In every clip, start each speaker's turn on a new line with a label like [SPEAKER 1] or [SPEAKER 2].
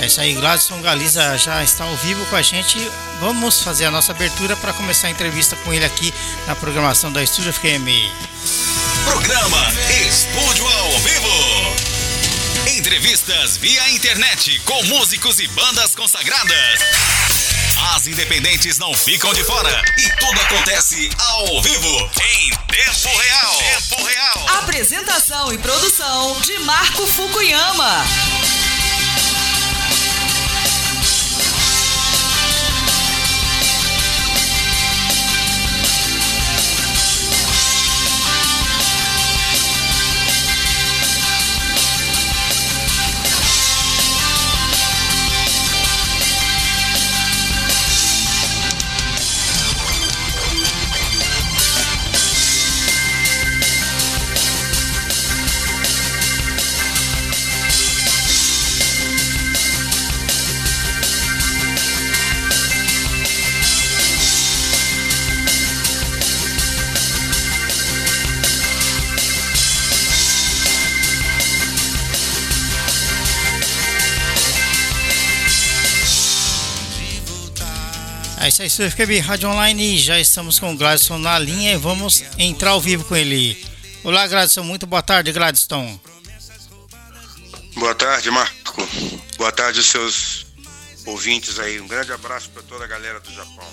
[SPEAKER 1] É isso aí, Gladson Galiza já está ao vivo com a gente. Vamos fazer a nossa abertura para começar a entrevista com ele aqui na programação da Estúdio FM.
[SPEAKER 2] Programa Estúdio ao Vivo. Entrevistas via internet com músicos e bandas consagradas. As independentes não ficam de fora e tudo acontece ao vivo, em tempo real. Tempo real.
[SPEAKER 3] Apresentação e produção de Marco Fukuyama.
[SPEAKER 1] É isso aí, FQB Rádio Online. Já estamos com o Gladson na linha e vamos entrar ao vivo com ele. Olá, Gladson. Muito boa tarde, Gladson.
[SPEAKER 4] Boa tarde, Marco. Boa tarde, seus ouvintes aí. Um grande abraço para toda a galera do Japão.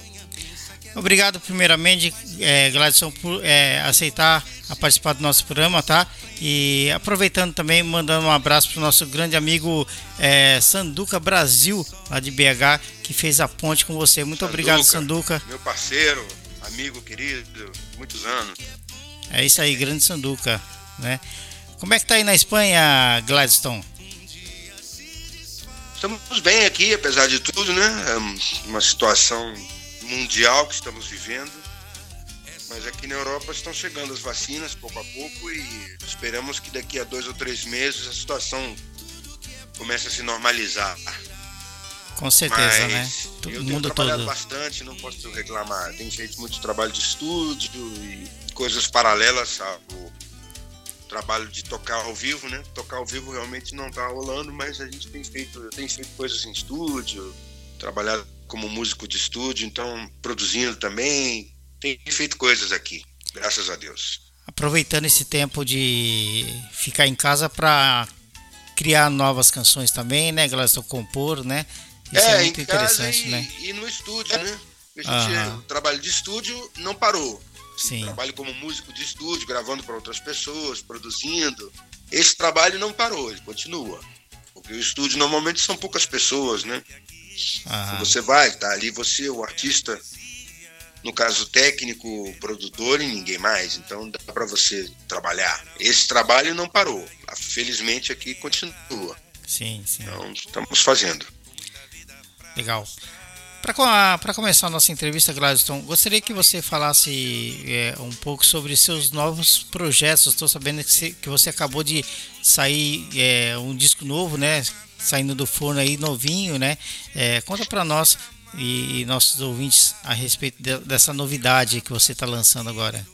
[SPEAKER 1] Obrigado, primeiramente, é, Gladson, por é, aceitar a participar do nosso programa, tá? E aproveitando também, mandando um abraço para o nosso grande amigo é, Sanduca Brasil, lá de BH, que fez a ponte com você. Muito
[SPEAKER 4] Sanduca,
[SPEAKER 1] obrigado, Sanduca.
[SPEAKER 4] Meu parceiro, amigo querido, muitos anos.
[SPEAKER 1] É isso aí, grande Sanduca, né? Como é que tá aí na Espanha, Gladstone?
[SPEAKER 4] Estamos bem aqui, apesar de tudo, né? É uma situação mundial que estamos vivendo. Mas aqui na Europa estão chegando as vacinas pouco a pouco e esperamos que daqui a dois ou três meses a situação comece a se normalizar.
[SPEAKER 1] Com certeza,
[SPEAKER 4] Mas
[SPEAKER 1] né?
[SPEAKER 4] eu
[SPEAKER 1] Todo
[SPEAKER 4] tenho
[SPEAKER 1] mundo
[SPEAKER 4] trabalhado
[SPEAKER 1] todo.
[SPEAKER 4] bastante, não posso reclamar. Tenho feito muito trabalho de estúdio e coisas paralelas ao trabalho de tocar ao vivo, né? Tocar ao vivo realmente não está rolando, mas a gente tem feito, eu tenho feito coisas em estúdio, trabalhado como músico de estúdio, então produzindo também, tem feito coisas aqui, graças a Deus.
[SPEAKER 1] Aproveitando esse tempo de ficar em casa para criar novas canções também, né, Gladstone? Compor, né? Isso é, muito
[SPEAKER 4] em casa
[SPEAKER 1] interessante,
[SPEAKER 4] e,
[SPEAKER 1] né?
[SPEAKER 4] e no estúdio, né? Gente. O trabalho de estúdio não parou.
[SPEAKER 1] Sim.
[SPEAKER 4] Trabalho como músico de estúdio, gravando para outras pessoas, produzindo. Esse trabalho não parou, ele continua. Porque o estúdio normalmente são poucas pessoas, né?
[SPEAKER 1] Aham.
[SPEAKER 4] Você vai, tá ali você, o artista, no caso técnico, produtor e ninguém mais. Então dá para você trabalhar. Esse trabalho não parou. Felizmente aqui continua.
[SPEAKER 1] Sim, sim.
[SPEAKER 4] Então estamos fazendo.
[SPEAKER 1] Legal. Para começar a nossa entrevista, Gladstone, gostaria que você falasse é, um pouco sobre seus novos projetos. Estou sabendo que você, que você acabou de sair é, um disco novo, né? Saindo do forno aí novinho, né? É, conta para nós e, nossos ouvintes a respeito de- dessa novidade que você está lançando agora.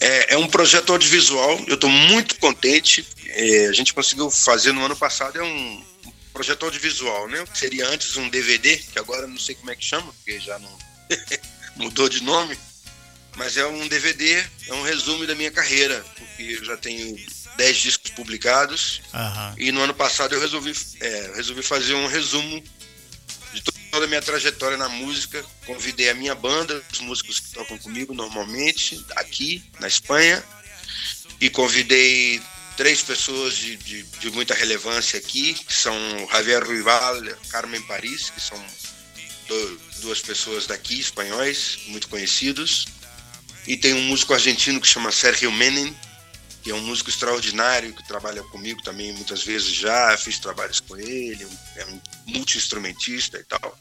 [SPEAKER 4] É, é um projeto audiovisual, eu estou muito contente. É, a gente conseguiu fazer no ano passado, é um projeto audiovisual, né? Seria antes um DVD, que agora não sei como é que chama, porque já não mudou de nome. Mas é um DVD, é um resumo da minha carreira, porque eu já tenho 10 discos publicados
[SPEAKER 1] Aham.
[SPEAKER 4] e no ano passado eu resolvi, é, resolvi fazer um resumo de to- toda a minha trajetória na música. Convidei a minha banda, os músicos que tocam comigo normalmente, aqui na Espanha, e convidei três pessoas de, de, de muita relevância aqui, que são Javier Ruibal, Carmen Paris, que são do- duas pessoas daqui, espanhóis, muito conhecidos. E tem um músico argentino que chama Sergio Menem, que é um músico extraordinário, que trabalha comigo também muitas vezes já, fiz trabalhos com ele, é um multi-instrumentista e tal.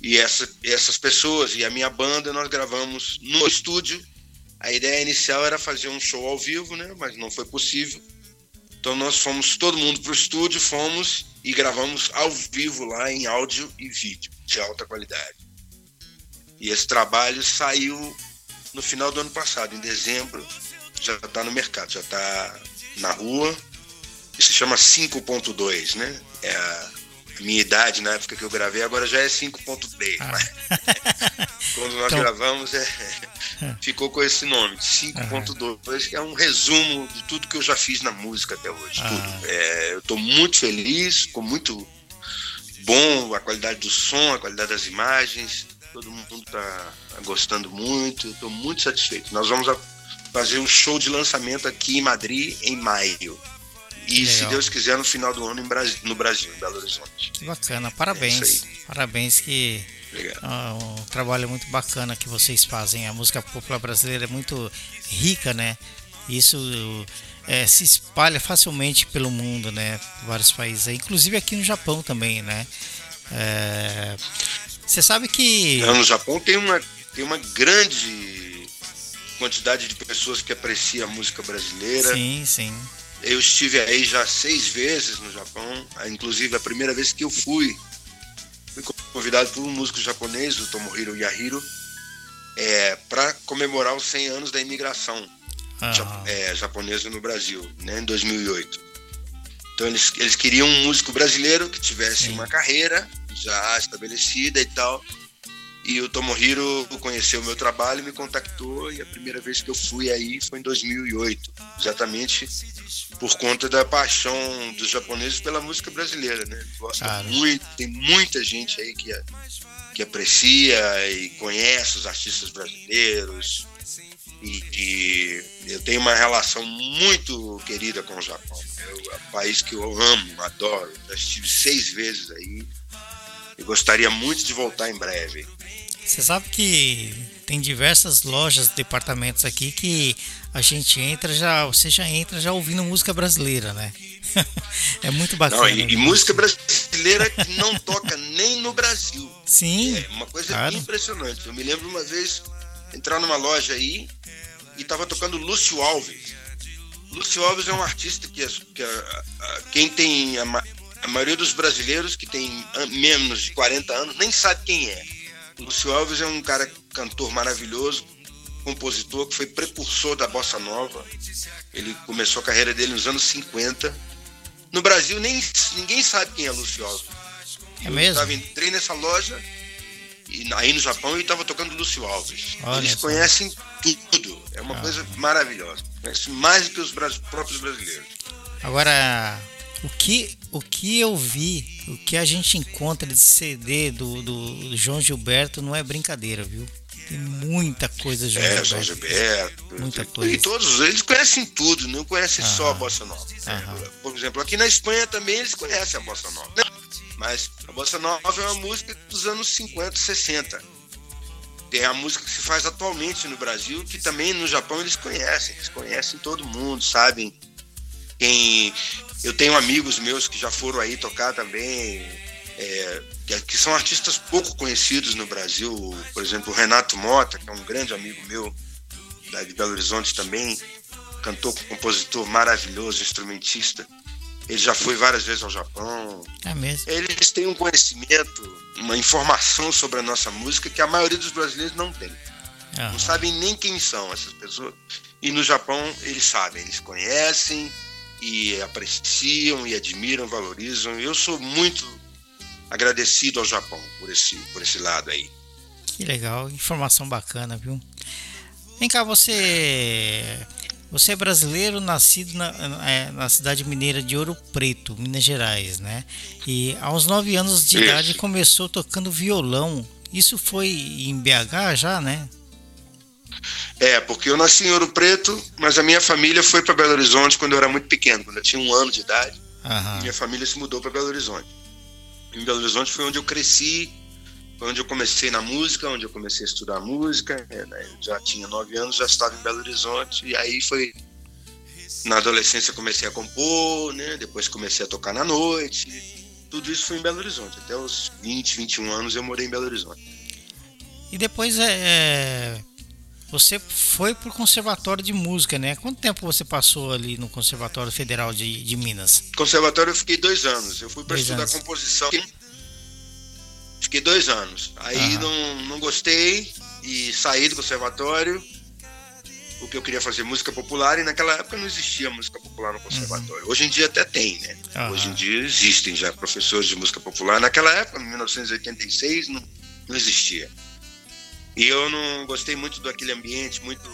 [SPEAKER 4] E essa, essas pessoas e a minha banda nós gravamos no estúdio. A ideia inicial era fazer um show ao vivo, né? mas não foi possível. Então nós fomos todo mundo para o estúdio, fomos e gravamos ao vivo lá em áudio e vídeo de alta qualidade. E esse trabalho saiu no final do ano passado, em dezembro, já está no mercado, já está na rua se chama 5.2, né? É a minha idade na época que eu gravei, agora já é 5.3. Ah. Quando nós então... gravamos, é, ficou com esse nome, 5.2, que é um resumo de tudo que eu já fiz na música até hoje. Ah. É, eu estou muito feliz, ficou muito bom a qualidade do som, a qualidade das imagens. Todo mundo está tá gostando muito, estou muito satisfeito. Nós vamos fazer um show de lançamento aqui em Madrid em maio. E se Deus quiser, no final do ano no Brasil, em Belo Horizonte.
[SPEAKER 1] Bacana, parabéns. É parabéns que uh, um trabalho muito bacana que vocês fazem. A música popular brasileira é muito rica, né? Isso é, se espalha facilmente pelo mundo, né? Vários países, inclusive aqui no Japão também, né? É, você sabe que.
[SPEAKER 4] Não, no Japão tem uma, tem uma grande quantidade de pessoas que aprecia a música brasileira.
[SPEAKER 1] Sim, sim.
[SPEAKER 4] Eu estive aí já seis vezes no Japão, inclusive a primeira vez que eu fui, fui convidado por um músico japonês, o Tomohiro Yahiro, é, para comemorar os 100 anos da imigração ah. é, japonesa no Brasil, né, em 2008. Então eles, eles queriam um músico brasileiro que tivesse Sim. uma carreira já estabelecida e tal. E o Tomohiro conheceu o meu trabalho, me contactou e a primeira vez que eu fui aí foi em 2008, exatamente por conta da paixão dos japoneses pela música brasileira, né? Gosta muito, tem muita gente aí que, que aprecia e conhece os artistas brasileiros. E, e eu tenho uma relação muito querida com o Japão. É um país que eu amo, adoro. Já estive seis vezes aí. E gostaria muito de voltar em breve.
[SPEAKER 1] Você sabe que tem diversas lojas, departamentos aqui que a gente entra já, você já entra já ouvindo música brasileira, né? é muito bacana. Não,
[SPEAKER 4] e, e, música brasileira que não toca nem no Brasil.
[SPEAKER 1] Sim.
[SPEAKER 4] É uma coisa claro. impressionante. Eu me lembro uma vez entrar numa loja aí e tava tocando Lúcio Alves. Lúcio Alves é um artista que, quem tem a, a maioria dos brasileiros que tem menos de 40 anos nem sabe quem é. Lúcio Alves é um cara cantor maravilhoso, compositor que foi precursor da bossa nova. Ele começou a carreira dele nos anos 50. No Brasil nem ninguém sabe quem é Lúcio Alves.
[SPEAKER 1] É mesmo? Eu
[SPEAKER 4] tava, entrei nessa loja e aí no Japão ele estava tocando Lúcio Alves. Olha Eles conhecem tudo. É uma ah. coisa maravilhosa. Conhecem mais do que os próprios brasileiros.
[SPEAKER 1] Agora, o que, o que eu vi, o que a gente encontra de CD do, do João Gilberto não é brincadeira, viu? Tem muita coisa
[SPEAKER 4] João é, Gilberto. João Gilberto.
[SPEAKER 1] Muita coisa.
[SPEAKER 4] E todos eles conhecem tudo, não conhecem Aham. só a Bossa Nova. Por exemplo, aqui na Espanha também eles conhecem a Bossa Nova. Mas a Bossa Nova é uma música dos anos 50, 60. Tem a música que se faz atualmente no Brasil, que também no Japão eles conhecem. Eles conhecem todo mundo, sabem quem eu tenho amigos meus que já foram aí tocar também, é, que, são artistas pouco conhecidos no Brasil. Por exemplo, o Renato Mota, que é um grande amigo meu, de Belo Horizonte também, cantor, compositor maravilhoso, instrumentista. Ele já foi várias vezes ao Japão.
[SPEAKER 1] É mesmo.
[SPEAKER 4] Eles têm um conhecimento, uma informação sobre a nossa música que a maioria dos brasileiros não tem. Uhum. Não sabem nem quem são essas pessoas. E no Japão eles sabem, eles conhecem, e apreciam e admiram, valorizam. Eu sou muito agradecido ao Japão por esse, por esse lado aí.
[SPEAKER 1] Que legal, informação bacana, viu? Vem cá, você você é brasileiro, nascido na, é, na cidade mineira de Ouro Preto, Minas Gerais, né? E aos nove anos de Isso. idade começou tocando violão. Isso foi em BH já, né?
[SPEAKER 4] É, porque eu nasci em Ouro Preto, mas a minha família foi para Belo Horizonte quando eu era muito pequeno, quando eu tinha um ano de idade. Uhum. Minha família se mudou para Belo Horizonte. Em Belo Horizonte foi onde eu cresci, foi onde eu comecei na música, onde eu comecei a estudar música. É, né? Já tinha nove anos, já estava em Belo Horizonte, e aí foi. Na adolescência comecei a compor, né? depois comecei a tocar na noite. Tudo isso foi em Belo Horizonte. Até os 20, 21 anos eu morei em Belo Horizonte.
[SPEAKER 1] E depois é, é você foi para o Conservatório de Música, né? Quanto tempo você passou ali no Conservatório Federal de, de Minas?
[SPEAKER 4] Conservatório eu fiquei dois anos. Eu fui para estudar anos. composição. Fiquei dois anos. Aí não, não gostei e saí do conservatório porque eu queria fazer música popular e naquela época não existia música popular no conservatório. Uhum. Hoje em dia até tem, né? Uhum. Hoje em dia existem já professores de música popular. Naquela época, em 1986, não, não existia. E eu não gostei muito daquele ambiente muito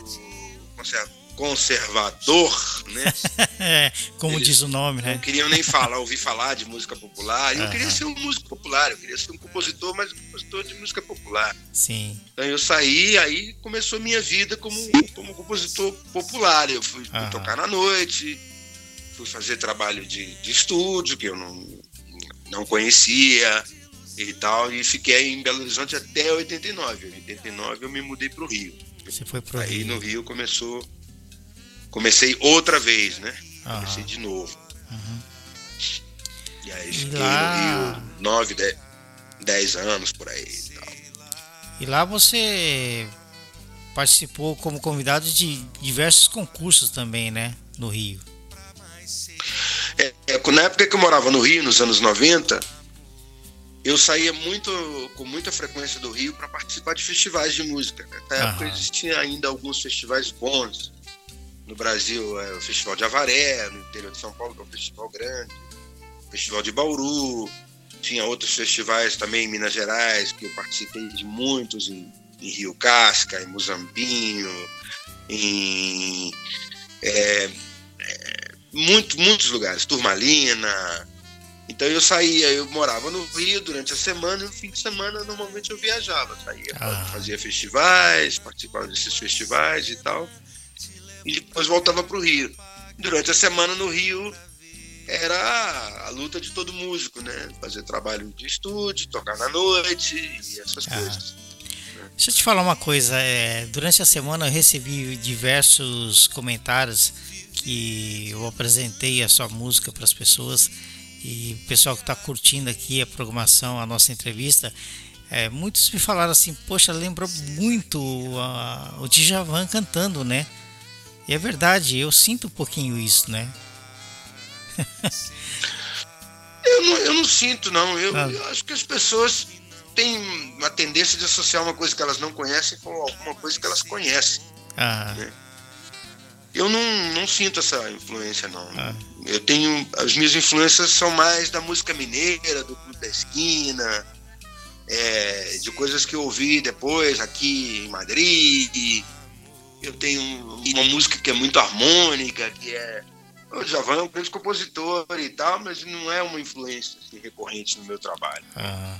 [SPEAKER 4] conservador, né?
[SPEAKER 1] é, como Eles diz o nome, né?
[SPEAKER 4] Não queriam nem falar, ouvir falar de música popular. Eu queria ser um músico popular, eu queria ser um compositor, mas um compositor de música popular.
[SPEAKER 1] Sim.
[SPEAKER 4] Então eu saí, aí começou minha vida como, como compositor popular. Eu fui, fui tocar na noite, fui fazer trabalho de, de estúdio, que eu não, não conhecia e tal, e fiquei em Belo Horizonte até 89. Em 89 eu me mudei para o Rio.
[SPEAKER 1] Você foi
[SPEAKER 4] Aí Rio. no Rio começou. Comecei outra vez, né? Uhum. Comecei de novo. Uhum. E aí fiquei lá... no Rio nove, dez, dez anos por aí e tal.
[SPEAKER 1] E lá você participou como convidado de diversos concursos também, né? No Rio.
[SPEAKER 4] É, é, na época que eu morava no Rio, nos anos 90, eu saía muito com muita frequência do Rio para participar de festivais de música. Nessa época existia ainda alguns festivais bons. No Brasil, é o Festival de Avaré, no interior de São Paulo, que é um festival grande, o Festival de Bauru, tinha outros festivais também em Minas Gerais, que eu participei de muitos, em, em Rio Casca, em Muzambinho, em é, é, muito, muitos lugares, Turmalina, então eu saía, eu morava no Rio durante a semana e no fim de semana normalmente eu viajava, saía, ah. fazia festivais, participava desses festivais e tal. E depois voltava para o Rio. Durante a semana no Rio era a luta de todo músico, né? Fazer trabalho de estúdio, tocar na noite e essas ah. coisas.
[SPEAKER 1] Deixa eu te falar uma coisa. É, durante a semana eu recebi diversos comentários que eu apresentei a sua música para as pessoas e o pessoal que está curtindo aqui a programação, a nossa entrevista, é, muitos me falaram assim, poxa, lembrou muito a, o Djavan cantando, né? E é verdade, eu sinto um pouquinho isso, né?
[SPEAKER 4] eu, não, eu não sinto, não. Eu, ah. eu, acho que as pessoas têm uma tendência de associar uma coisa que elas não conhecem com alguma coisa que elas conhecem. Ah. Né? Eu não, não sinto essa influência, não. Ah. Eu tenho. As minhas influências são mais da música mineira, do Clube da Esquina, é, de coisas que eu ouvi depois aqui em Madrid. Eu tenho uma música que é muito harmônica, que é. O Javan é um grande compositor e tal, mas não é uma influência assim, recorrente no meu trabalho. Ah.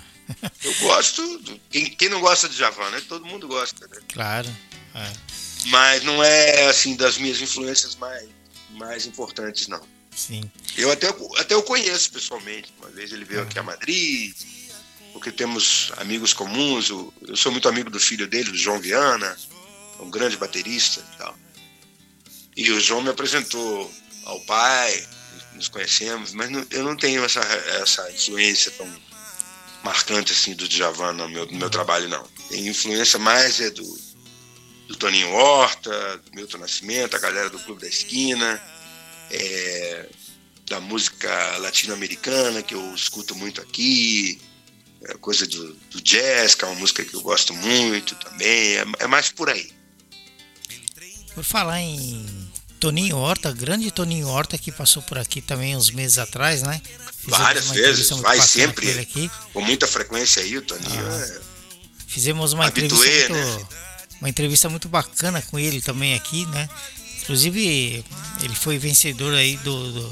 [SPEAKER 4] eu gosto. Quem, quem não gosta de Javan, né? Todo mundo gosta, né?
[SPEAKER 1] Claro.
[SPEAKER 4] É. Mas não é assim das minhas influências mais, mais importantes, não.
[SPEAKER 1] Sim.
[SPEAKER 4] Eu até, até o conheço pessoalmente. Uma vez ele veio aqui a Madrid, porque temos amigos comuns. Eu, eu sou muito amigo do filho dele, do João Viana, um grande baterista e tal. E o João me apresentou ao pai, nos conhecemos, mas não, eu não tenho essa, essa influência tão marcante assim do Djavan no meu, no meu trabalho, não. Tem influência mais é do, do Toninho Horta, do Milton Nascimento, a galera do Clube da Esquina, é, da música latino-americana, que eu escuto muito aqui, é, coisa do, do, jazz, que é uma música que eu gosto muito também, é, é mais por aí.
[SPEAKER 1] Por falar em Toninho Horta, grande Toninho Horta que passou por aqui também uns meses atrás, né?
[SPEAKER 4] Fizemos Várias vezes, vai sempre, aqui. com muita frequência aí, o Toninho ah. é...
[SPEAKER 1] Fizemos uma Habitué, entrevista muito, né? Uma entrevista muito bacana com ele também aqui, né? Inclusive, ele foi vencedor aí do, do,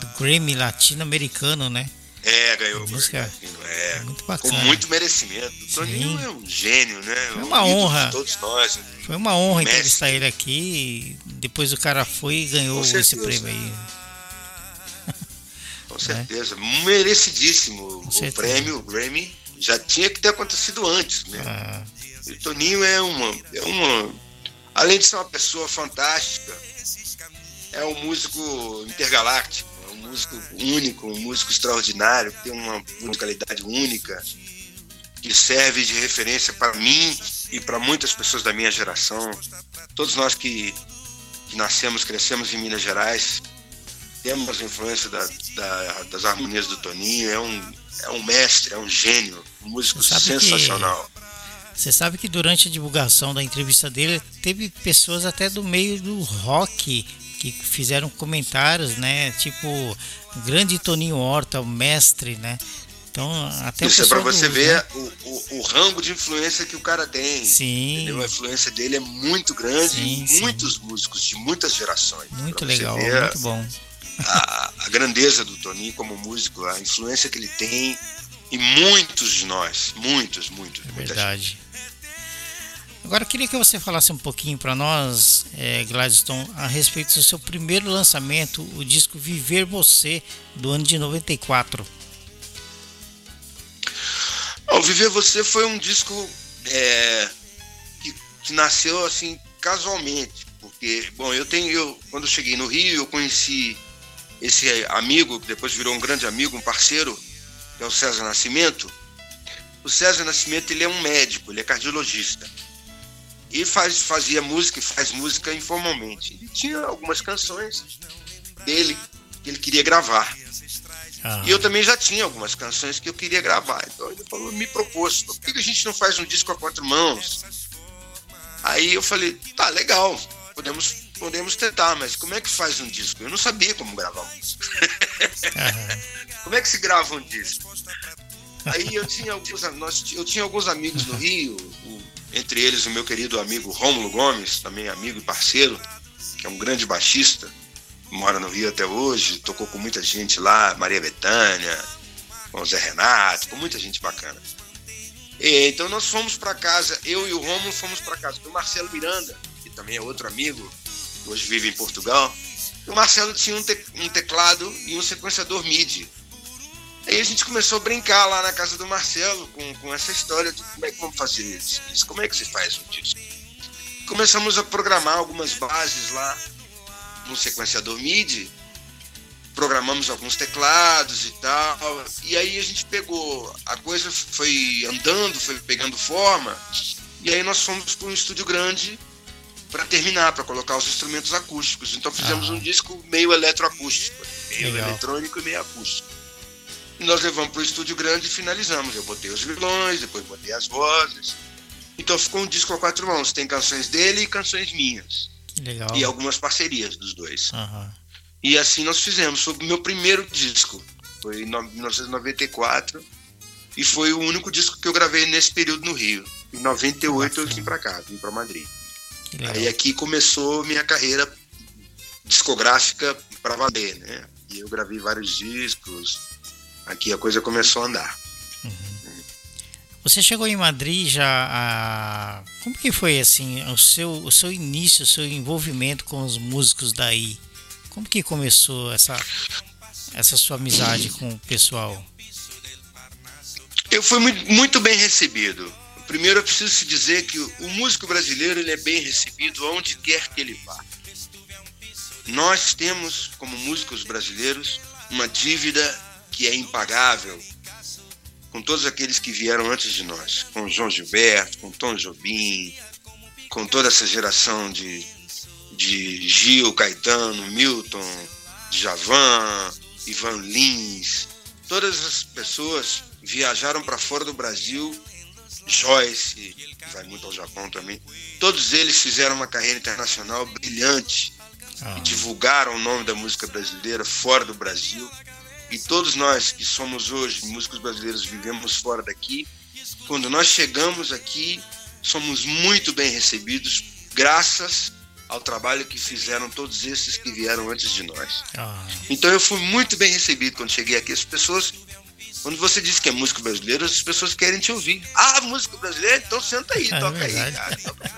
[SPEAKER 1] do Grammy latino-americano, né?
[SPEAKER 4] É, ganhou o música é, muito bacana. Com muito merecimento. O Toninho é um gênio, né?
[SPEAKER 1] Foi uma honra. todos nós. Né? Foi uma honra Mestre. entrevistar ele aqui. Depois o cara foi e ganhou esse prêmio aí.
[SPEAKER 4] Com né? certeza. É. Merecidíssimo. Com o certeza. prêmio, o Grammy, já tinha que ter acontecido antes, né? Ah. E o Toninho é uma, é uma. Além de ser uma pessoa fantástica, é um músico intergaláctico, é um músico único, um músico extraordinário, que tem uma musicalidade única, que serve de referência para mim e para muitas pessoas da minha geração. Todos nós que, que nascemos, crescemos em Minas Gerais, temos a influência da, da, das harmonias do Toninho, é um, é um mestre, é um gênio, um músico sensacional.
[SPEAKER 1] Você sabe que durante a divulgação da entrevista dele, teve pessoas até do meio do rock que fizeram comentários, né? Tipo, grande Toninho Horta, o mestre, né? Então, até
[SPEAKER 4] Isso é para você do, ver né? o, o, o, rango de influência que o cara tem.
[SPEAKER 1] Sim.
[SPEAKER 4] Entendeu? A influência dele é muito grande sim, em muitos sim. músicos de muitas gerações.
[SPEAKER 1] Muito legal, muito bom.
[SPEAKER 4] A, a grandeza do Toninho como músico, a influência que ele tem em muitos de nós. Muitos, muitos.
[SPEAKER 1] É verdade. Agora eu queria que você falasse um pouquinho para nós, é, Gladstone, a respeito do seu primeiro lançamento, o disco Viver Você, do ano de 94.
[SPEAKER 4] O Viver Você foi um disco é, que, que, nasceu assim casualmente, porque bom, eu tenho eu, quando eu cheguei no Rio eu conheci esse amigo que depois virou um grande amigo, um parceiro, que é o César Nascimento. O César Nascimento ele é um médico, ele é cardiologista e faz, fazia música e faz música informalmente. Ele tinha algumas canções dele que ele queria gravar. Ah. E eu também já tinha algumas canções que eu queria gravar. Então ele falou, me propôs, por que a gente não faz um disco a quatro mãos? Aí eu falei, tá, legal, podemos, podemos tentar, mas como é que faz um disco? Eu não sabia como gravar um disco. como é que se grava um disco? Aí eu tinha alguns, nós, eu tinha alguns amigos no Rio, o entre eles o meu querido amigo Rômulo Gomes, também amigo e parceiro, que é um grande baixista, mora no Rio até hoje, tocou com muita gente lá, Maria Bethânia, com o Zé Renato, com muita gente bacana. E, então nós fomos para casa, eu e o Rômulo fomos para casa do Marcelo Miranda, que também é outro amigo, hoje vive em Portugal. O Marcelo tinha um, te, um teclado e um sequenciador MIDI. Aí a gente começou a brincar lá na casa do Marcelo com, com essa história de como é que vamos fazer isso, como é que se faz um disco. Começamos a programar algumas bases lá no sequenciador MIDI, programamos alguns teclados e tal, e aí a gente pegou, a coisa foi andando, foi pegando forma, e aí nós fomos para um estúdio grande para terminar, para colocar os instrumentos acústicos. Então fizemos ah. um disco meio eletroacústico, meio Legal. eletrônico e meio acústico. E nós levamos para o estúdio grande e finalizamos. Eu botei os vilões, depois botei as vozes. Então ficou um disco a quatro mãos. Tem canções dele e canções minhas.
[SPEAKER 1] Legal.
[SPEAKER 4] E algumas parcerias dos dois.
[SPEAKER 1] Uhum.
[SPEAKER 4] E assim nós fizemos. Foi o meu primeiro disco. Foi em 1994. E foi o único disco que eu gravei nesse período no Rio. Em 98 eu vim para cá, vim para Madrid. Aí aqui começou minha carreira discográfica para valer, né? E eu gravei vários discos, aqui a coisa começou a andar.
[SPEAKER 1] Uhum. Você chegou em Madrid já a... Como que foi assim o seu, o seu início, o seu envolvimento com os músicos daí? Como que começou essa, essa sua amizade com o pessoal?
[SPEAKER 4] Eu fui muito bem recebido. Primeiro eu preciso se dizer que o músico brasileiro ele é bem recebido onde quer que ele vá. Nós temos, como músicos brasileiros, uma dívida que é impagável com todos aqueles que vieram antes de nós, com João Gilberto, com Tom Jobim, com toda essa geração de, de Gil, Caetano, Milton, Javan, Ivan Lins, todas as pessoas viajaram para fora do Brasil, Joyce, que vai muito ao Japão também, todos eles fizeram uma carreira internacional brilhante ah. e divulgaram o nome da música brasileira fora do Brasil e todos nós que somos hoje músicos brasileiros vivemos fora daqui, quando nós chegamos aqui, somos muito bem recebidos, graças ao trabalho que fizeram todos esses que vieram antes de nós. Ah. Então eu fui muito bem recebido quando cheguei aqui. As pessoas, quando você diz que é música brasileira, as pessoas querem te ouvir. Ah, música brasileira? Então senta aí, é toca verdade. aí, cara. Toca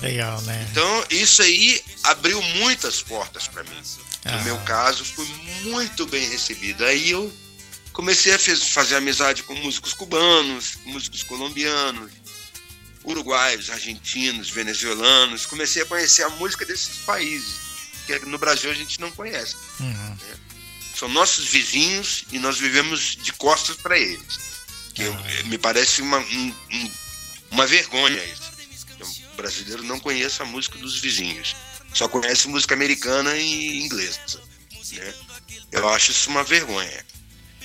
[SPEAKER 1] Legal, né?
[SPEAKER 4] Então isso aí abriu muitas portas para mim. No ah. meu caso, fui muito bem recebido. Aí eu comecei a fazer amizade com músicos cubanos, músicos colombianos, uruguaios, argentinos, venezuelanos. Comecei a conhecer a música desses países, que no Brasil a gente não conhece.
[SPEAKER 1] Uhum. Né?
[SPEAKER 4] São nossos vizinhos e nós vivemos de costas para eles. Que eu, ah. me parece uma, um, uma vergonha isso. O brasileiro não conhece a música dos vizinhos só conhece música americana e inglesa. Né? Eu acho isso uma vergonha.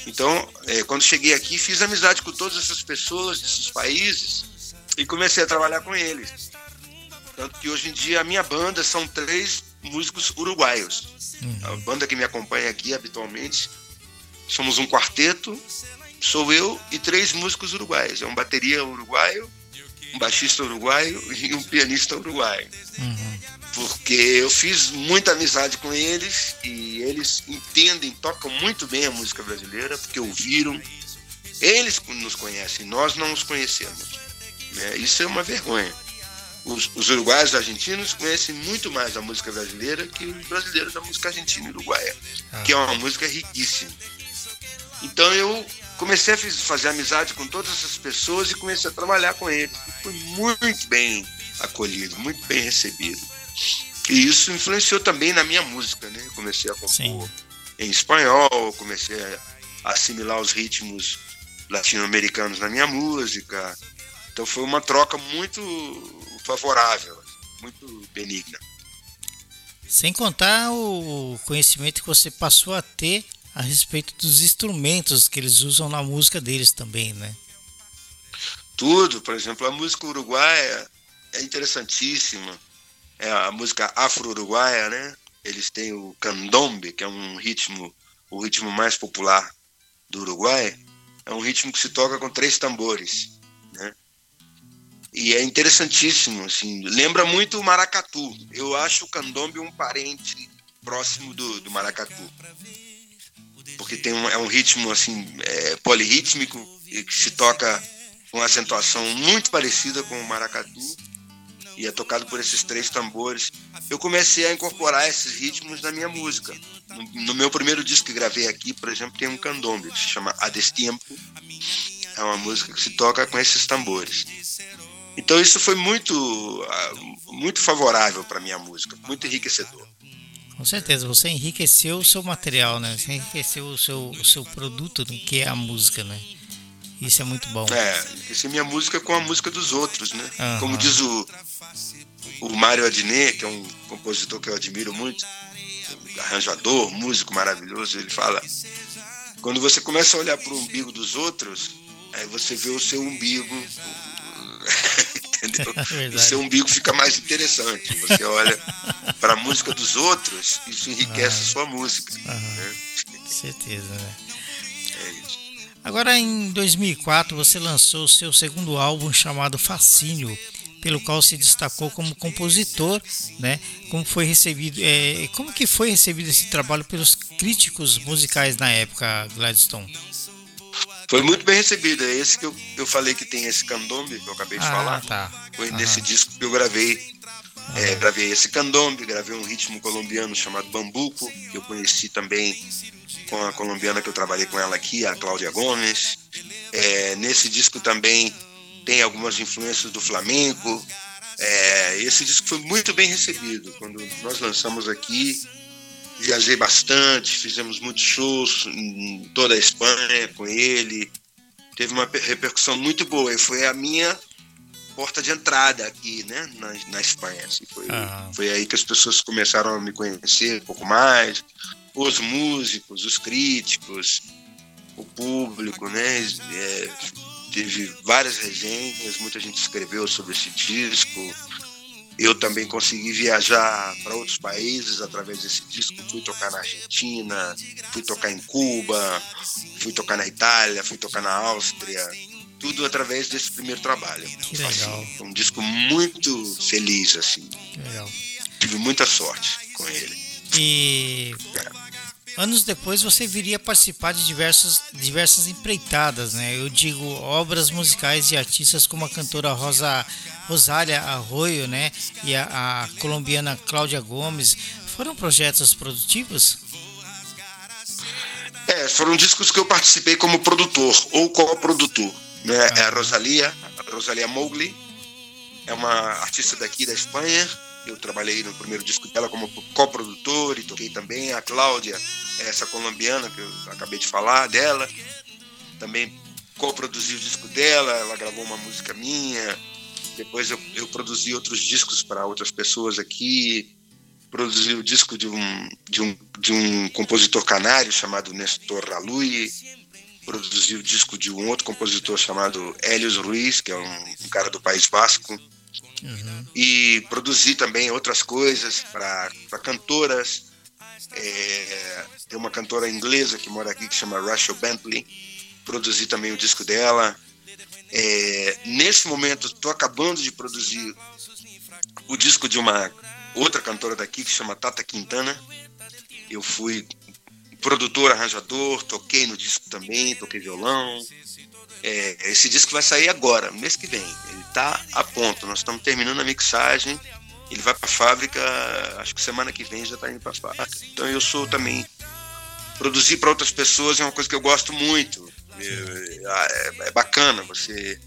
[SPEAKER 4] Então, é, quando cheguei aqui, fiz amizade com todas essas pessoas desses países e comecei a trabalhar com eles. Tanto que hoje em dia a minha banda são três músicos uruguaios. Uhum. A banda que me acompanha aqui habitualmente somos um quarteto, sou eu e três músicos uruguaios. É um bateria uruguaio, um baixista uruguaio e um pianista uruguaio. Uhum. Porque eu fiz muita amizade com eles e eles entendem, tocam muito bem a música brasileira, porque ouviram. Eles nos conhecem, nós não os conhecemos. Né? Isso é uma vergonha. Os, os uruguaios e argentinos conhecem muito mais a música brasileira que os brasileiros da música argentina e uruguaia, ah. que é uma música riquíssima. Então eu comecei a fazer amizade com todas essas pessoas e comecei a trabalhar com eles. Fui muito bem acolhido, muito bem recebido. E isso influenciou também na minha música, né? Comecei a compor Sim. em espanhol, comecei a assimilar os ritmos latino-americanos na minha música. Então foi uma troca muito favorável, muito benigna.
[SPEAKER 1] Sem contar o conhecimento que você passou a ter a respeito dos instrumentos que eles usam na música deles também, né?
[SPEAKER 4] Tudo, por exemplo, a música uruguaia é interessantíssima. É a música afro-uruguaia, né? Eles têm o candombe, que é um ritmo, o ritmo mais popular do Uruguai. É um ritmo que se toca com três tambores? E é interessantíssimo, assim, lembra muito o maracatu. Eu acho o candombe um parente próximo do, do maracatu porque tem um, é um ritmo assim é, e que se toca com acentuação muito parecida com o maracatu e é tocado por esses três tambores. Eu comecei a incorporar esses ritmos na minha música. No, no meu primeiro disco que gravei aqui, por exemplo, tem um candombe que se chama A Destempo. É uma música que se toca com esses tambores. Então isso foi muito ah, muito favorável para minha música, muito enriquecedor.
[SPEAKER 1] Com certeza, você enriqueceu o seu material, né? Você enriqueceu o seu, o seu produto, que é a música, né? Isso é muito bom.
[SPEAKER 4] É, enriqueci minha música com a música dos outros, né? Uhum. Como diz o, o Mário Adnet, que é um compositor que eu admiro muito, arranjador, músico maravilhoso, ele fala: quando você começa a olhar para o umbigo dos outros, aí você vê o seu umbigo entendeu? É o seu umbigo fica mais interessante. Você olha para a música dos outros, isso enriquece a sua música. Né?
[SPEAKER 1] Certeza, né? É isso. Agora, em 2004, você lançou o seu segundo álbum chamado Fascínio, pelo qual se destacou como compositor, né? Como foi recebido, é, como que foi recebido esse trabalho pelos críticos musicais na época, Gladstone?
[SPEAKER 4] Foi muito bem recebido. É esse que eu, eu falei que tem esse candombe que eu acabei de ah, falar. Tá. Foi uhum. nesse disco que eu gravei. Uhum. É, gravei esse candombe, gravei um ritmo colombiano chamado Bambuco, que eu conheci também com a colombiana que eu trabalhei com ela aqui, a Cláudia Gomes. É, nesse disco também tem algumas influências do flamenco. É, esse disco foi muito bem recebido. Quando nós lançamos aqui, viajei bastante, fizemos muitos shows em toda a Espanha com ele. Teve uma repercussão muito boa e foi a minha porta de entrada aqui, né, na, na Espanha. Assim, foi, foi aí que as pessoas começaram a me conhecer um pouco mais, os músicos, os críticos, o público, né? É, teve várias resenhas, muita gente escreveu sobre esse disco. Eu também consegui viajar para outros países através desse disco. Fui tocar na Argentina, fui tocar em Cuba, fui tocar na Itália, fui tocar na Áustria. Tudo através desse primeiro trabalho.
[SPEAKER 1] Que legal.
[SPEAKER 4] Assim, um disco muito feliz, assim.
[SPEAKER 1] Legal.
[SPEAKER 4] Tive muita sorte com ele.
[SPEAKER 1] E anos depois você viria participar de diversas, diversas empreitadas, né? Eu digo obras musicais de artistas como a cantora Rosa Rosália Arroio, né? E a, a colombiana Cláudia Gomes. Foram projetos produtivos?
[SPEAKER 4] É, foram discos que eu participei como produtor ou co-produtor. Né? Ah. É a Rosalia, a Rosalia Mowgli, é uma artista daqui da Espanha. Eu trabalhei no primeiro disco dela como co-produtor e toquei também. A Cláudia, essa colombiana que eu acabei de falar dela, também co-produzi o disco dela. Ela gravou uma música minha. Depois eu, eu produzi outros discos para outras pessoas aqui. Produzi o disco de um, de um, de um compositor canário chamado Nestor Ralui. produzi o disco de um outro compositor chamado Helios Ruiz, que é um, um cara do País Basco. Uhum. E produzi também outras coisas para cantoras. É, tem uma cantora inglesa que mora aqui que chama Rachel Bentley. Produzi também o disco dela. É, nesse momento, estou acabando de produzir o disco de uma outra cantora daqui que chama Tata Quintana. Eu fui produtor, arranjador, toquei no disco também, toquei violão. É, esse disco vai sair agora, mês que vem. Ele está a ponto. Nós estamos terminando a mixagem. Ele vai para a fábrica, acho que semana que vem já está indo para a fábrica. Então eu sou também produzir para outras pessoas é uma coisa que eu gosto muito. É, é, bacana você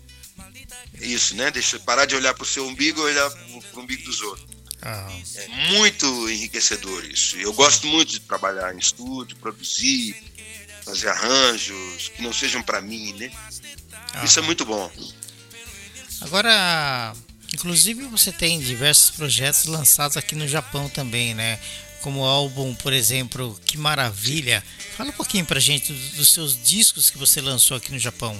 [SPEAKER 4] isso, né? Deixa parar de olhar para o seu umbigo e olhar para o umbigo dos outros. Ah. É muito enriquecedor isso. Eu gosto muito de trabalhar em estúdio, produzir, fazer arranjos que não sejam para mim, né? Ah. Isso é muito bom.
[SPEAKER 1] Agora, inclusive você tem diversos projetos lançados aqui no Japão também, né? Como o álbum, por exemplo, Que Maravilha. Fala um pouquinho pra gente dos seus discos que você lançou aqui no Japão.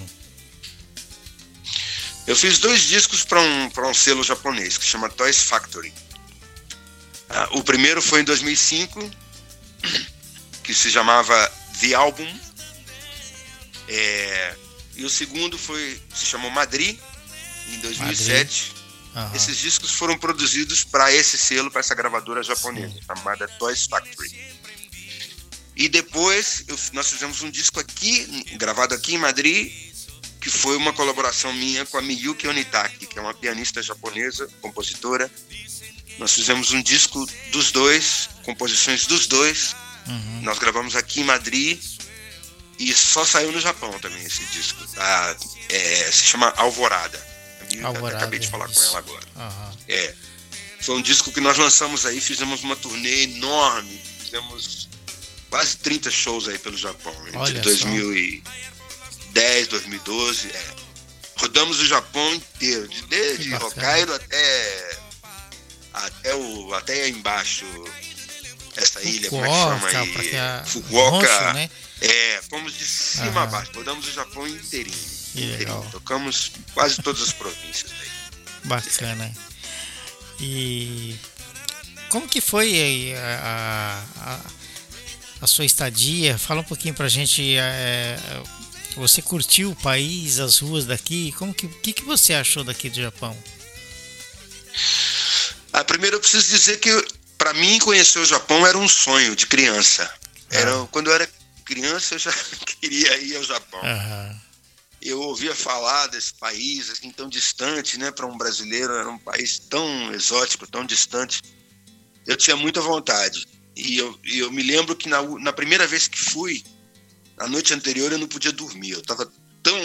[SPEAKER 4] Eu fiz dois discos para um, um selo japonês que chama Toys Factory. Ah, o primeiro foi em 2005, que se chamava The Album. É, e o segundo foi se chamou Madrid, em 2007. Uhum. Esses discos foram produzidos para esse selo, para essa gravadora japonesa, Sim. chamada Toys Factory. E depois eu, nós fizemos um disco aqui, gravado aqui em Madrid, que foi uma colaboração minha com a Miyuki Onitaki, que é uma pianista japonesa, compositora, nós fizemos um disco dos dois, composições dos dois. Uhum. Nós gravamos aqui em Madrid e só saiu no Japão também esse disco. Tá? É, se chama Alvorada. Alvorada acabei de falar isso. com ela agora. Uhum. É. Foi um disco que nós lançamos aí, fizemos uma turnê enorme, fizemos quase 30 shows aí pelo Japão, entre 2010, 2012. É. Rodamos o Japão inteiro, desde Hokkaido até até, o, até embaixo, essa ilha, como é que chama aí? É Fukuoka. né? É, fomos de cima a baixo, rodamos o Japão inteirinho. inteirinho. Tocamos quase todas as províncias.
[SPEAKER 1] Bacana. E como que foi a, a, a, sua estadia? Fala um pouquinho pra gente. É, você curtiu o país, as ruas daqui? Como que, que, que você achou daqui do Japão?
[SPEAKER 4] Ah, primeiro eu preciso dizer que para mim conhecer o Japão era um sonho de criança. Era ah. quando eu era criança eu já queria ir ao Japão. Uhum. Eu ouvia falar desse país assim tão distante, né, para um brasileiro era um país tão exótico, tão distante. Eu tinha muita vontade. E eu, eu me lembro que na, na primeira vez que fui, na noite anterior eu não podia dormir. Eu estava tão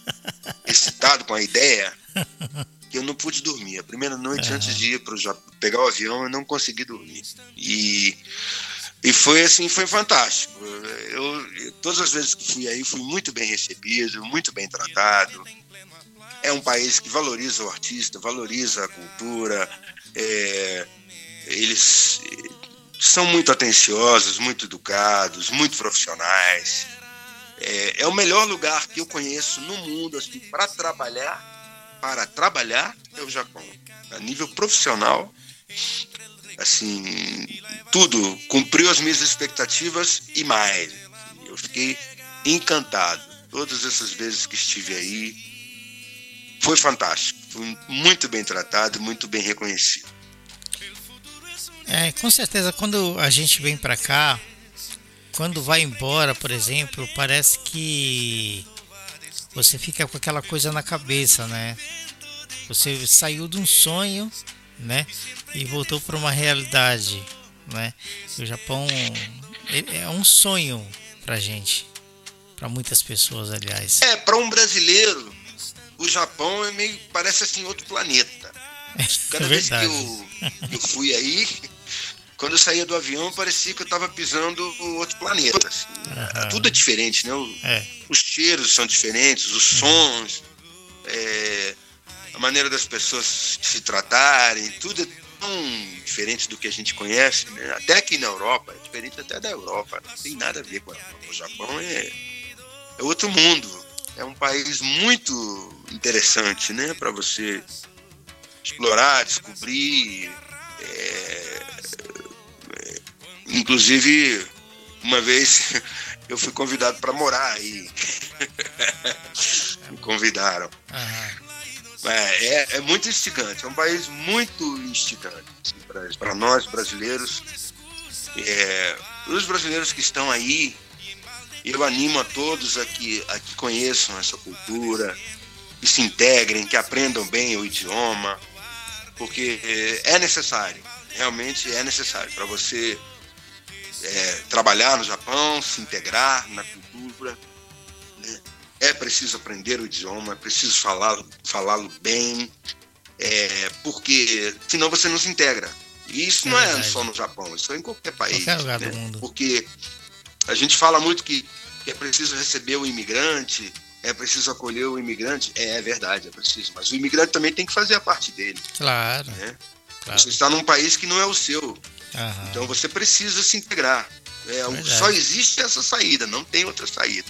[SPEAKER 4] excitado com a ideia que eu não pude dormir. A primeira noite, antes de ir para pegar o avião, eu não consegui dormir. E, e foi assim, foi fantástico. Eu, todas as vezes que fui aí, fui muito bem recebido, muito bem tratado. É um país que valoriza o artista, valoriza a cultura. É, eles são muito atenciosos, muito educados, muito profissionais. É, é, o melhor lugar que eu conheço no mundo assim, para trabalhar para trabalhar é o Japão. A nível profissional, assim, tudo cumpriu as minhas expectativas e mais. Eu fiquei encantado. Todas essas vezes que estive aí, foi fantástico. Fui muito bem tratado, muito bem reconhecido.
[SPEAKER 1] É, com certeza, quando a gente vem para cá, quando vai embora, por exemplo, parece que você fica com aquela coisa na cabeça, né? Você saiu de um sonho, né? E voltou para uma realidade, né? O Japão é um sonho pra gente, para muitas pessoas, aliás.
[SPEAKER 4] É, para um brasileiro, o Japão é meio parece assim outro planeta. Cada é vez que eu, eu fui aí, quando eu saía do avião, parecia que eu estava pisando outro planeta. Assim. Uhum. Tudo é diferente, né? O, é. Os cheiros são diferentes, os uhum. sons, é, a maneira das pessoas se tratarem, tudo é tão diferente do que a gente conhece. Né? Até aqui na Europa, é diferente até da Europa. Não tem nada a ver com a Europa. O Japão é, é outro mundo. É um país muito interessante, né? Para você explorar, descobrir. Inclusive, uma vez eu fui convidado para morar aí. Me convidaram. É, é, é, muito instigante, é um país muito instigante assim, para nós brasileiros. É, os brasileiros que estão aí, eu animo a todos a que, a que conheçam essa cultura, que se integrem, que aprendam bem o idioma, porque é, é necessário, realmente é necessário para você é, trabalhar no Japão, se integrar na cultura. Né? É preciso aprender o idioma, é preciso falá-lo falá bem, é, porque senão você não se integra. E isso é não verdade. é só no Japão, isso é em qualquer país.
[SPEAKER 1] Qualquer lugar
[SPEAKER 4] né?
[SPEAKER 1] do mundo.
[SPEAKER 4] Porque a gente fala muito que, que é preciso receber o imigrante, é preciso acolher o imigrante. É, é, verdade, é preciso. Mas o imigrante também tem que fazer a parte dele.
[SPEAKER 1] Claro.
[SPEAKER 4] Né?
[SPEAKER 1] claro.
[SPEAKER 4] Você está num país que não é o seu.
[SPEAKER 1] Aham.
[SPEAKER 4] Então você precisa se integrar. É, só existe essa saída, não tem outra saída.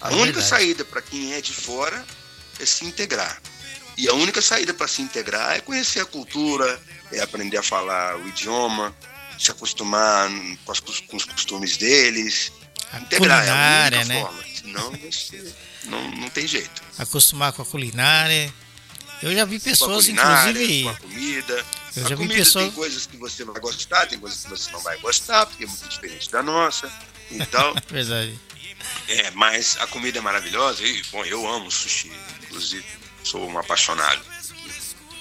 [SPEAKER 4] A é única verdade. saída para quem é de fora é se integrar. E a única saída para se integrar é conhecer a cultura, é aprender a falar o idioma, se acostumar com, as, com os costumes deles.
[SPEAKER 1] A
[SPEAKER 4] integrar
[SPEAKER 1] culinária,
[SPEAKER 4] é a única
[SPEAKER 1] né?
[SPEAKER 4] forma. Senão você, não, não tem jeito.
[SPEAKER 1] Acostumar com a culinária. Eu já vi
[SPEAKER 4] Com a
[SPEAKER 1] pessoas,
[SPEAKER 4] culinária,
[SPEAKER 1] inclusive.
[SPEAKER 4] com a comida.
[SPEAKER 1] Eu
[SPEAKER 4] a
[SPEAKER 1] já vi
[SPEAKER 4] comida tem coisas que você vai gostar, tem coisas que você não vai gostar, porque é muito diferente da nossa. Então,
[SPEAKER 1] Verdade.
[SPEAKER 4] É, mas a comida é maravilhosa e, bom, eu amo sushi, inclusive, sou um apaixonado.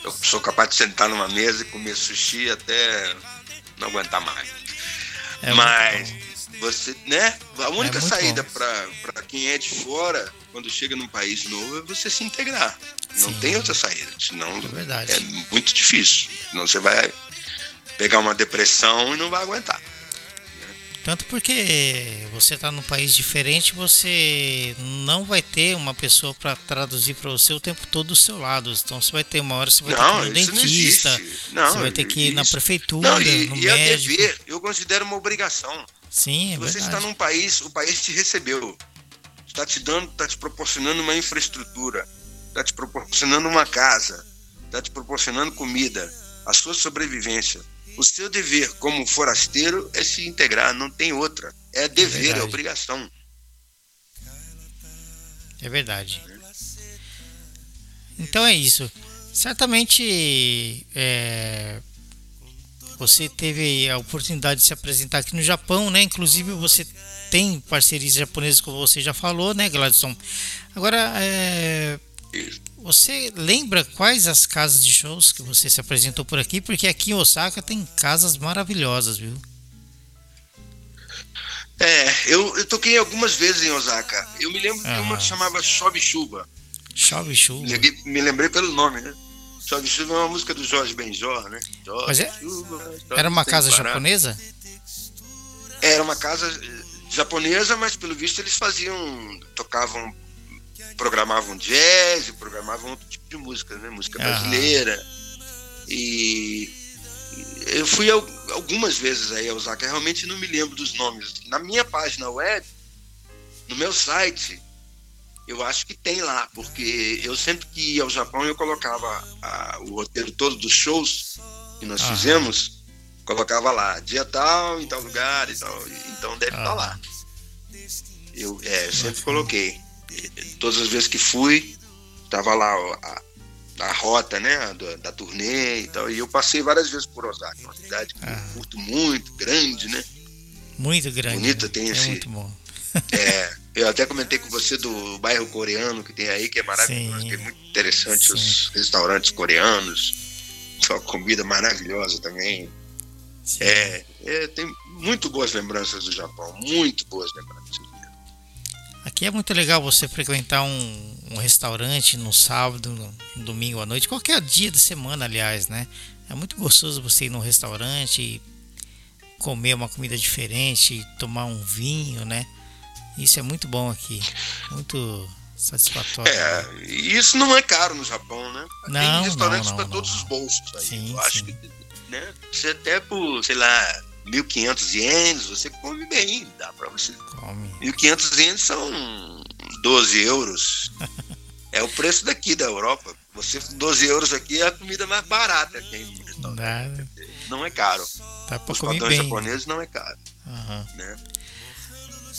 [SPEAKER 4] Eu sou capaz de sentar numa mesa e comer sushi até não aguentar mais.
[SPEAKER 1] É
[SPEAKER 4] mas você, né? A única
[SPEAKER 1] muito
[SPEAKER 4] saída para quem é de fora, quando chega num país novo, é você se integrar. Não
[SPEAKER 1] Sim.
[SPEAKER 4] tem outra saída, senão
[SPEAKER 1] É
[SPEAKER 4] é muito difícil. Senão você vai pegar uma depressão e não vai aguentar.
[SPEAKER 1] Tanto porque você está num país diferente, você não vai ter uma pessoa para traduzir para você o tempo todo do seu lado. Então você vai ter uma hora você vai
[SPEAKER 4] Não,
[SPEAKER 1] ter que ir no
[SPEAKER 4] não
[SPEAKER 1] dentista,
[SPEAKER 4] existe. Não,
[SPEAKER 1] você vai ter que ir na prefeitura,
[SPEAKER 4] Não, e,
[SPEAKER 1] no
[SPEAKER 4] e é
[SPEAKER 1] médico.
[SPEAKER 4] dever, eu considero uma obrigação.
[SPEAKER 1] Sim, é
[SPEAKER 4] você
[SPEAKER 1] verdade.
[SPEAKER 4] está num país, o país te recebeu, está te dando, está te proporcionando uma infraestrutura, está te proporcionando uma casa, está te proporcionando comida, a sua sobrevivência. O seu dever como forasteiro é se integrar, não tem outra. É dever, é,
[SPEAKER 1] verdade.
[SPEAKER 4] obrigação.
[SPEAKER 1] É verdade. Então é isso. Certamente é, você teve a oportunidade de se apresentar aqui no Japão, né? Inclusive você tem parcerias japonesas, como você já falou, né, Gladson? Agora, é, você lembra quais as casas de shows que você se apresentou por aqui? Porque aqui em Osaka tem casas maravilhosas, viu?
[SPEAKER 4] É, eu, eu toquei algumas vezes em Osaka. Eu me lembro de uma
[SPEAKER 1] Ah.
[SPEAKER 4] que chamava Chove Chuva.
[SPEAKER 1] Chove chuva.
[SPEAKER 4] Me lembrei pelo nome, né? Chove Chuva é uma música do Jorge Benjor, né? Chove
[SPEAKER 1] Mas é-
[SPEAKER 4] chuva,
[SPEAKER 1] Era uma casa
[SPEAKER 4] parar.
[SPEAKER 1] japonesa?
[SPEAKER 4] Era uma casa eh, japonesa, mas pelo visto eles faziam, tocavam, programavam jazz, programavam outro tipo de música, né? Música
[SPEAKER 1] Aham.
[SPEAKER 4] brasileira. E e eu fui al- algumas vezes aí a Osaka, eu realmente não me lembro dos nomes. Na minha página web, no meu site, eu acho que tem lá, porque eu sempre que ia ao Japão eu colocava a- o roteiro todo dos shows que nós
[SPEAKER 1] Aham.
[SPEAKER 4] fizemos, colocava lá, dia tal, em tal lugar e tal. Então deve estar
[SPEAKER 1] Aham.
[SPEAKER 4] lá. Eu, é, eu sempre coloquei. Todas as vezes que fui, tava lá a, a rota, né, da, da turnê e tal. E eu passei várias vezes por Osaka, uma cidade que
[SPEAKER 1] Ah.
[SPEAKER 4] eu curto muito, grande, né?
[SPEAKER 1] Muito grande.
[SPEAKER 4] Bonita,
[SPEAKER 1] né?
[SPEAKER 4] tem
[SPEAKER 1] é
[SPEAKER 4] esse-
[SPEAKER 1] muito bom.
[SPEAKER 4] É, eu até comentei com você do bairro coreano que tem aí, que é maravilhoso,
[SPEAKER 1] Sim.
[SPEAKER 4] que é muito interessante os restaurantes coreanos, sua comida maravilhosa também.
[SPEAKER 1] Sim.
[SPEAKER 4] É, é, tem muito boas lembranças do Japão, muito boas lembranças.
[SPEAKER 1] Aqui é muito legal você frequentar um, um restaurante no sábado, no, domingo à noite, qualquer dia da semana, aliás, né? É muito gostoso você ir num restaurante e comer uma comida diferente, tomar um vinho, né? Isso é muito bom aqui, muito satisfatório.
[SPEAKER 4] É, e isso não é caro no Japão, né?
[SPEAKER 1] Não,
[SPEAKER 4] tem restaurantes para todos
[SPEAKER 1] não.
[SPEAKER 4] os bolsos. Aí.
[SPEAKER 1] Sim,
[SPEAKER 4] eu acho
[SPEAKER 1] sim.
[SPEAKER 4] que né, você até por, sei lá, 1.500 ienes, você come bem, dá para você
[SPEAKER 1] Come.
[SPEAKER 4] 1.500 ienes são 12 euros. É o preço daqui da Europa. Você 12 euros aqui é a comida mais barata que tem no restaurante. Não é caro.
[SPEAKER 1] Pra
[SPEAKER 4] Os
[SPEAKER 1] comer
[SPEAKER 4] padrões
[SPEAKER 1] bem.
[SPEAKER 4] japoneses não é caro,
[SPEAKER 1] Aham.
[SPEAKER 4] né?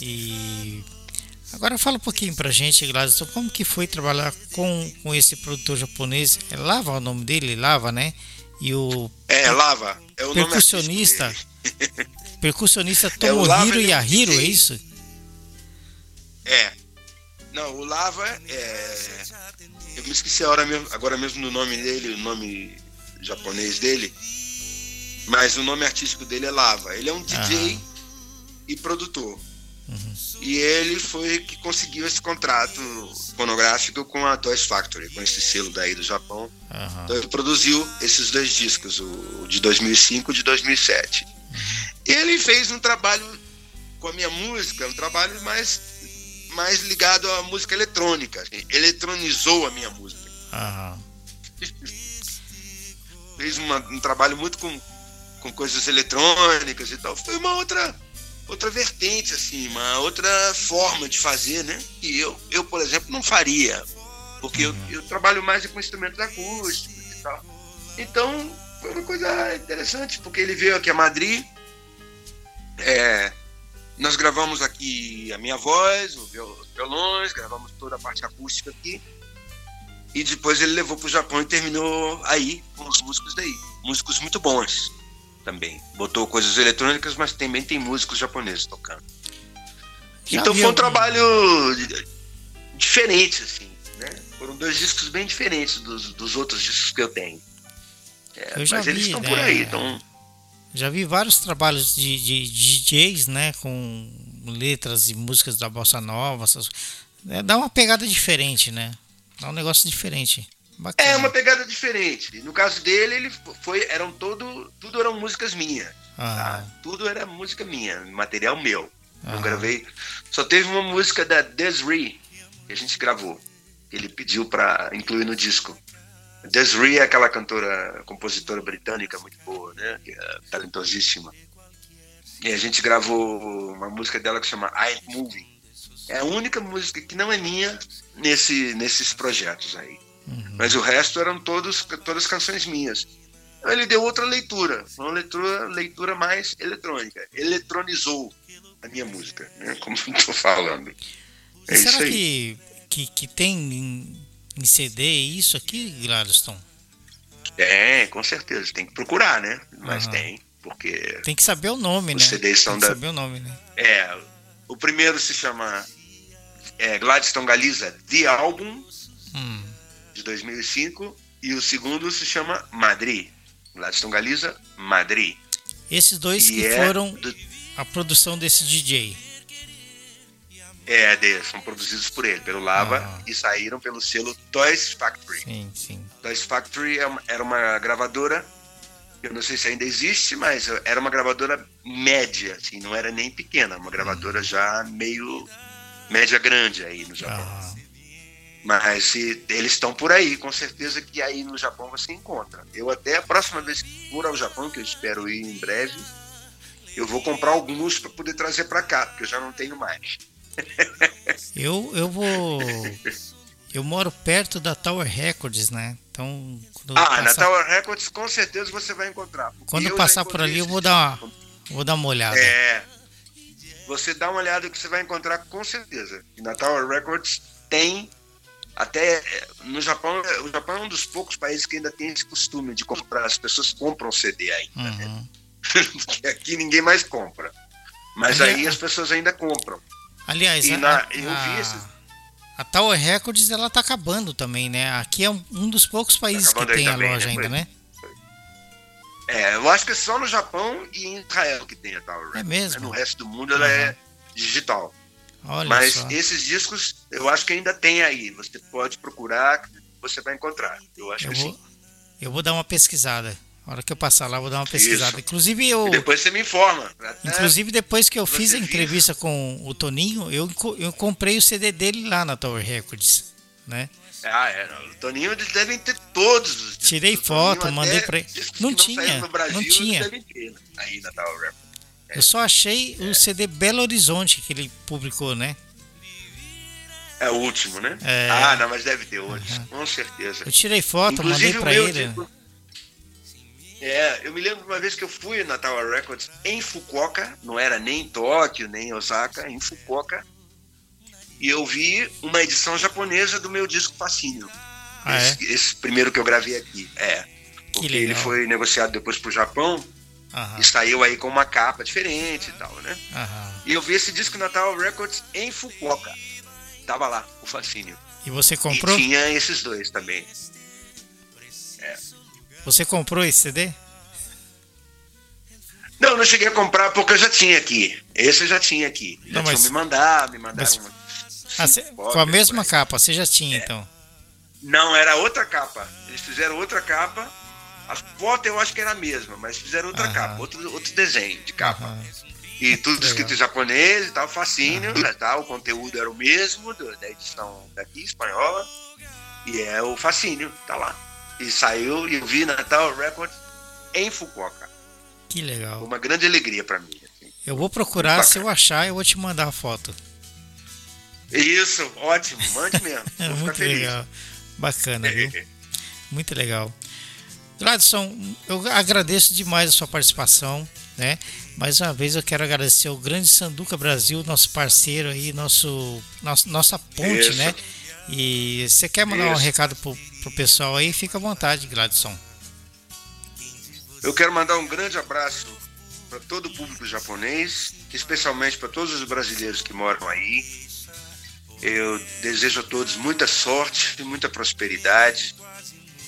[SPEAKER 1] E agora fala um pouquinho pra gente, Gladson, como que foi trabalhar com, com esse produtor japonês? É Lava o nome dele? Lava, né? E o
[SPEAKER 4] É, Lava. É o
[SPEAKER 1] percussionista, percussionista
[SPEAKER 4] É,
[SPEAKER 1] Tomohiro
[SPEAKER 4] é
[SPEAKER 1] Yahiro, é isso?
[SPEAKER 4] É. Não, o Lava é. Eu me esqueci mesmo, agora mesmo do nome dele, o nome japonês dele. Mas o nome artístico dele é Lava. Ele é um DJ e produtor. E ele foi que conseguiu esse contrato fonográfico com a Toys Factory, com esse selo daí do Japão.
[SPEAKER 1] Aham.
[SPEAKER 4] Então ele produziu esses dois discos, o de 2005 e de 2007. E ele fez um trabalho com a minha música, um trabalho mais, mais ligado à música eletrônica. Eletronizou a minha música.
[SPEAKER 1] Aham.
[SPEAKER 4] Fez uma- um trabalho muito com, com coisas eletrônicas e tal. Foi uma outra outra vertente, assim, uma outra forma de fazer, né? Que eu, eu por exemplo, não faria. Porque eu, eu trabalho mais com instrumentos acústicos e tal. Então, foi uma coisa interessante, porque ele veio aqui a Madrid. é, nós gravamos aqui a minha voz, os violões, gravamos toda a parte acústica aqui. E depois ele levou para o Japão e terminou aí com os músicos daí. Músicos muito bons também. Botou coisas eletrônicas, mas também tem músicos japoneses tocando.
[SPEAKER 1] Já
[SPEAKER 4] então foi um trabalho di- diferente, assim, né? Foram dois discos bem diferentes dos, dos outros discos que eu tenho. É,
[SPEAKER 1] Eu
[SPEAKER 4] mas eles
[SPEAKER 1] vi,
[SPEAKER 4] estão
[SPEAKER 1] né?
[SPEAKER 4] por aí, então.
[SPEAKER 1] Já vi vários trabalhos de, de DJs, né? Com letras e músicas da bossa nova. Essas... é, dá uma pegada diferente, né? Dá um negócio diferente. Bacana.
[SPEAKER 4] É uma pegada diferente. No caso dele, ele foi, eram todo, tudo eram músicas minhas. tá?
[SPEAKER 1] Aham.
[SPEAKER 4] Tudo era música minha, material meu. Não
[SPEAKER 1] Aham.
[SPEAKER 4] gravei. Só teve uma música da Desiree que a gente gravou. Ele pediu para incluir no disco. Desiree é aquela cantora, compositora britânica muito boa, né? É talentosíssima. E a gente gravou uma música dela que chama I Moving. É a única música que não é minha nesse, nesses projetos aí. Mas o resto eram todos, todas canções minhas. Então ele deu outra leitura, uma leitura, leitura mais eletrônica. Eletronizou a minha música, né? como estou falando. É
[SPEAKER 1] será que, que, que tem em, em CD isso aqui, Gladstone?
[SPEAKER 4] Tem, com certeza. Tem que procurar, né? Mas
[SPEAKER 1] Aham.
[SPEAKER 4] tem, porque
[SPEAKER 1] Tem que saber o nome,
[SPEAKER 4] Os
[SPEAKER 1] né?
[SPEAKER 4] CDs são
[SPEAKER 1] Tem que
[SPEAKER 4] da-
[SPEAKER 1] saber o nome, né?
[SPEAKER 4] é. O primeiro se chama é, Gladstone Galiza The Album,
[SPEAKER 1] Hum,
[SPEAKER 4] de 2005, e o segundo se chama Madrid. Gladstone Galiza, Madrid.
[SPEAKER 1] Esses dois
[SPEAKER 4] E
[SPEAKER 1] que
[SPEAKER 4] é
[SPEAKER 1] foram
[SPEAKER 4] do-
[SPEAKER 1] a produção desse DJ.
[SPEAKER 4] É, de, são produzidos por ele, pelo Lava,
[SPEAKER 1] Ah.
[SPEAKER 4] e saíram pelo selo Toys Factory.
[SPEAKER 1] Sim, sim.
[SPEAKER 4] Toys Factory é era uma gravadora, eu não sei se ainda existe, mas era uma gravadora média, assim, não era nem pequena, uma gravadora já meio média grande aí no Japão.
[SPEAKER 1] Ah,
[SPEAKER 4] Mas se, eles estão por aí, com certeza que aí no Japão você encontra. Eu até a próxima vez que for ao Japão, que eu espero ir em breve, eu vou comprar alguns para poder trazer para cá, porque eu já não tenho mais.
[SPEAKER 1] eu, eu vou. Eu moro perto da Tower Records, né? Então,
[SPEAKER 4] Ah, na
[SPEAKER 1] passar,
[SPEAKER 4] Tower Records com certeza você vai encontrar.
[SPEAKER 1] quando
[SPEAKER 4] eu
[SPEAKER 1] passar por ali, eu vou dar
[SPEAKER 4] discos.
[SPEAKER 1] uma, vou dar uma olhada.
[SPEAKER 4] É. Você dá uma olhada que você vai encontrar com certeza. E na Tower Records tem até é, no Japão, é, o Japão é um dos poucos países que ainda tem esse costume de comprar, as pessoas compram CD ainda, né?
[SPEAKER 1] Uhum.
[SPEAKER 4] Porque aqui ninguém mais compra. Mas
[SPEAKER 1] Ali-
[SPEAKER 4] aí as pessoas ainda compram.
[SPEAKER 1] Aliás,
[SPEAKER 4] E
[SPEAKER 1] a,
[SPEAKER 4] na-
[SPEAKER 1] a-
[SPEAKER 4] eu vi esses-
[SPEAKER 1] a Tower Records ela tá acabando também, né? Aqui é um, um dos poucos países que
[SPEAKER 4] acabando aí
[SPEAKER 1] tem a
[SPEAKER 4] também,
[SPEAKER 1] loja
[SPEAKER 4] né?
[SPEAKER 1] ainda, né?
[SPEAKER 4] É, eu acho que é só no Japão e em Israel que tem a Tower Records.
[SPEAKER 1] É mesmo?
[SPEAKER 4] No resto do mundo ela é digital.
[SPEAKER 1] Olha
[SPEAKER 4] Mas
[SPEAKER 1] só.
[SPEAKER 4] esses discos eu acho que ainda tem aí. Você pode procurar, você vai encontrar. Eu acho
[SPEAKER 1] Eu
[SPEAKER 4] que
[SPEAKER 1] vou,
[SPEAKER 4] sim.
[SPEAKER 1] eu vou dar uma pesquisada. A hora que eu passar lá, eu vou dar uma pesquisada.
[SPEAKER 4] Isso.
[SPEAKER 1] Inclusive, eu,
[SPEAKER 4] E depois você me informa.
[SPEAKER 1] Inclusive depois que eu fiz a entrevista com o Toninho, eu, eu comprei o CD dele lá na Tower Records, né?
[SPEAKER 4] Ah, é. não. O Toninho eles devem ter todos os discos.
[SPEAKER 1] Tirei foto, mandei pra ele. Não
[SPEAKER 4] que
[SPEAKER 1] tinha,
[SPEAKER 4] Brasil,
[SPEAKER 1] não tinha.
[SPEAKER 4] ter
[SPEAKER 1] Eu só achei o CD Belo Horizonte que ele publicou, né?
[SPEAKER 4] É o último, né?
[SPEAKER 1] É.
[SPEAKER 4] Ah, não, mas deve ter outros, com certeza.
[SPEAKER 1] Eu tirei foto,
[SPEAKER 4] Inclusive,
[SPEAKER 1] mandei
[SPEAKER 4] o
[SPEAKER 1] pra ele.
[SPEAKER 4] disco- É, eu me lembro de uma vez que eu fui na Tower Records em Fukuoka, não era nem em Tóquio, nem em Osaka, em Fukuoka, e eu vi uma edição japonesa do meu disco Fascínio.
[SPEAKER 1] Ah, é?
[SPEAKER 4] esse, esse primeiro que eu gravei aqui. É. Porque ele foi negociado depois pro Japão
[SPEAKER 1] Aham,
[SPEAKER 4] e saiu aí com uma capa diferente e tal, né?
[SPEAKER 1] aham.
[SPEAKER 4] E eu vi esse disco na Tower Records em Fukuoka. Tava lá, o Fascínio.
[SPEAKER 1] E você comprou?
[SPEAKER 4] E tinha esses dois também.
[SPEAKER 1] Você comprou esse CD?
[SPEAKER 4] Não, não cheguei a comprar porque eu já tinha aqui. Esse eu já tinha aqui. Já
[SPEAKER 1] Não, mas-
[SPEAKER 4] me mandado, me mandaram.
[SPEAKER 1] mas-
[SPEAKER 4] uma-
[SPEAKER 1] Ah, cê- com a mesma
[SPEAKER 4] aí.
[SPEAKER 1] capa, você já tinha
[SPEAKER 4] É.
[SPEAKER 1] então.
[SPEAKER 4] Não, era outra capa. Eles fizeram outra capa. A foto eu acho que era a mesma, mas fizeram outra
[SPEAKER 1] Aham.
[SPEAKER 4] capa, outro, outro desenho de capa.
[SPEAKER 1] Aham.
[SPEAKER 4] E tudo escrito em japonês e tal, fascínio, né, tá? O conteúdo era o mesmo da edição daqui, espanhola. E é o fascínio, tá lá. E saiu e eu vi na Tower Records em Fukuoka.
[SPEAKER 1] Que legal.
[SPEAKER 4] uma grande alegria pra mim. assim.
[SPEAKER 1] Eu vou procurar, se eu achar, eu vou te mandar a foto.
[SPEAKER 4] Isso, ótimo, mande mesmo.
[SPEAKER 1] É
[SPEAKER 4] Vou ficar
[SPEAKER 1] muito
[SPEAKER 4] feliz.
[SPEAKER 1] legal. Bacana, viu? Muito legal. Gladson, eu agradeço demais a sua participação, né? Mais uma vez eu quero agradecer ao Grande Sanduca Brasil, nosso parceiro aí, nosso, nosso nossa ponte,
[SPEAKER 4] Isso.
[SPEAKER 1] né? E você quer mandar um
[SPEAKER 4] Isso.
[SPEAKER 1] recado pro, pro pessoal aí? Fica à vontade, Gladson.
[SPEAKER 4] Eu quero mandar um grande abraço para todo o público japonês, especialmente para todos os brasileiros que moram aí. Eu desejo a todos muita sorte e muita prosperidade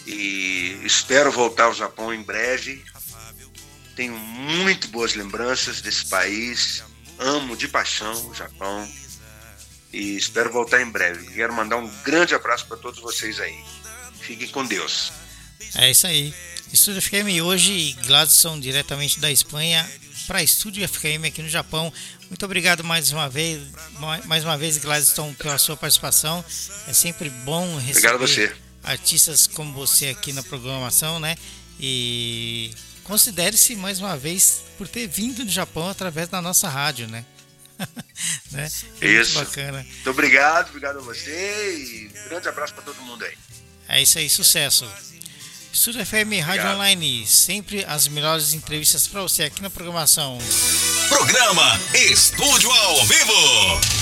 [SPEAKER 4] e espero voltar ao Japão em breve. Tenho muito boas lembranças desse país, amo de paixão o Japão e espero voltar em breve. Quero mandar um grande abraço para todos vocês aí. Fiquem com Deus.
[SPEAKER 1] É isso aí. Estúdio FKM hoje, Gladson diretamente da Espanha para Estúdio FKM aqui no Japão. Muito obrigado mais uma vez, ma- mais uma vez, Gladson, pela sua participação. É sempre bom receber
[SPEAKER 4] Obrigado a você.
[SPEAKER 1] Artistas como você aqui na programação, né? E considere-se mais uma vez por ter vindo do Japão através da nossa rádio, né? né? É muito
[SPEAKER 4] Isso.
[SPEAKER 1] bacana.
[SPEAKER 4] Muito obrigado, obrigado a você e um grande abraço para todo mundo aí.
[SPEAKER 1] É isso aí, sucesso. Estúdio FM Rádio
[SPEAKER 4] Obrigado.
[SPEAKER 1] Online, sempre as melhores entrevistas para você aqui na programação.
[SPEAKER 2] Programa Estúdio ao Vivo.